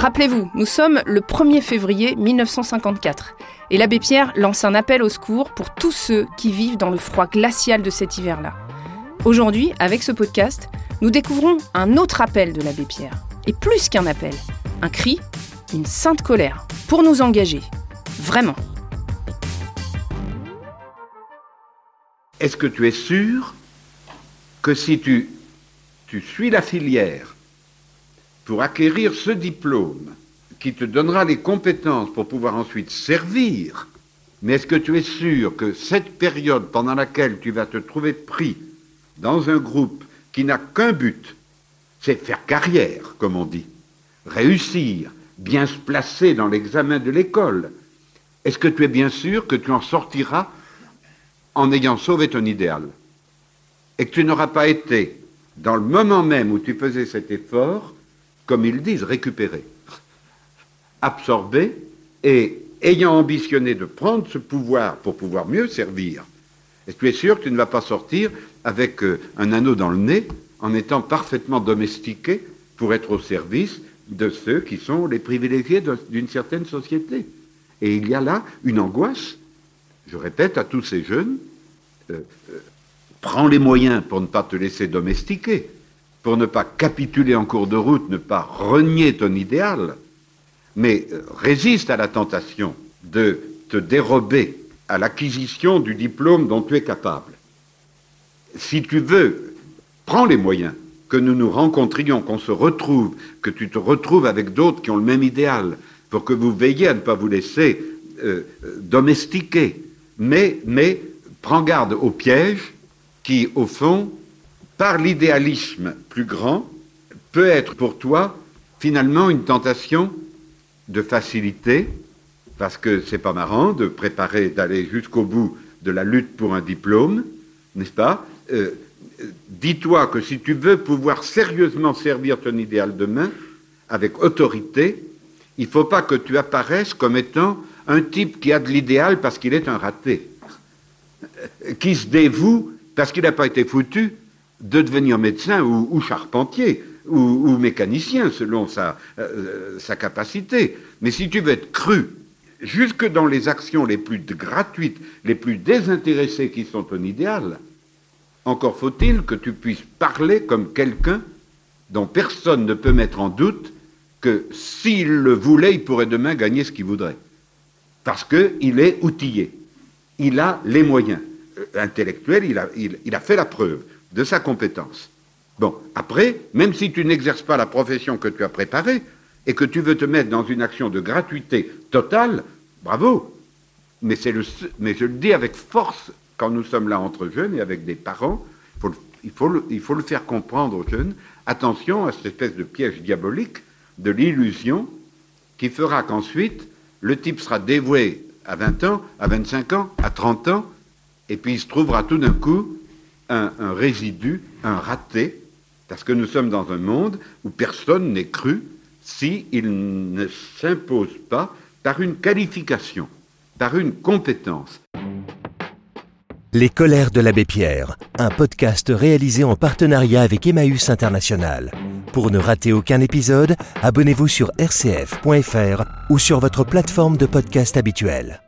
Rappelez-vous, nous sommes le 1er février 1954 et l'abbé Pierre lance un appel au secours pour tous ceux qui vivent dans le froid glacial de cet hiver-là. Aujourd'hui, avec ce podcast, nous découvrons un autre appel de l'abbé Pierre. Et plus qu'un appel, un cri, une sainte colère, pour nous engager. Vraiment. Est-ce que tu es sûr que si tu, tu suis la filière pour acquérir ce diplôme qui te donnera les compétences pour pouvoir ensuite servir, mais est-ce que tu es sûr que cette période pendant laquelle tu vas te trouver pris dans un groupe qui n'a qu'un but, c'est faire carrière, comme on dit, réussir, bien se placer dans l'examen de l'école, est-ce que tu es bien sûr que tu en sortiras en ayant sauvé ton idéal Et que tu n'auras pas été, dans le moment même où tu faisais cet effort, comme ils disent, récupéré, absorbé, et ayant ambitionné de prendre ce pouvoir pour pouvoir mieux servir, est-ce que tu es sûr que tu ne vas pas sortir avec euh, un anneau dans le nez en étant parfaitement domestiqué pour être au service de ceux qui sont les privilégiés d'une certaine société. Et il y a là une angoisse, je répète à tous ces jeunes, euh, euh, prends les moyens pour ne pas te laisser domestiquer, pour ne pas capituler en cours de route, ne pas renier ton idéal, mais euh, résiste à la tentation de te dérober à l'acquisition du diplôme dont tu es capable. Si tu veux, prends les moyens, que nous nous rencontrions, qu'on se retrouve, que tu te retrouves avec d'autres qui ont le même idéal, pour que vous veilliez à ne pas vous laisser euh, domestiquer. Mais, mais prends garde au piège qui, au fond, par l'idéalisme plus grand, peut être pour toi finalement une tentation de facilité, parce que c'est pas marrant de préparer, d'aller jusqu'au bout de la lutte pour un diplôme, n'est-ce pas? Euh, Dis-toi que si tu veux pouvoir sérieusement servir ton idéal demain, avec autorité, il ne faut pas que tu apparaisses comme étant un type qui a de l'idéal parce qu'il est un raté, qui se dévoue parce qu'il n'a pas été foutu de devenir médecin ou, charpentier ou, mécanicien selon sa, euh, sa capacité. Mais si tu veux être cru, jusque dans les actions les plus gratuites, les plus désintéressées qui sont ton idéal, encore faut-il que tu puisses parler comme quelqu'un dont personne ne peut mettre en doute que s'il le voulait, il pourrait demain gagner ce qu'il voudrait. Parce qu'il est outillé. Il a les moyens euh, a, il a fait la preuve de sa compétence. Bon, après, même si tu n'exerces pas la profession que tu as préparée et que tu veux te mettre dans une action de gratuité totale, bravo. Mais, le, mais je le dis avec force quand nous sommes là entre jeunes et avec des parents, il, faut le, il faut le faire comprendre aux jeunes. Attention à cette espèce de piège diabolique de l'illusion qui fera qu'ensuite, le type sera dévoué à 20 ans, à 25 ans, à 30 ans, et puis il se trouvera tout d'un coup un, résidu, un raté, parce que nous sommes dans un monde où personne n'est cru s'il ne s'impose pas par une qualification, par une compétence. Les colères de l'abbé Pierre, un podcast réalisé en partenariat avec Emmaüs International. Pour ne rater aucun épisode, abonnez-vous sur rcf.fr ou sur votre plateforme de podcast habituelle.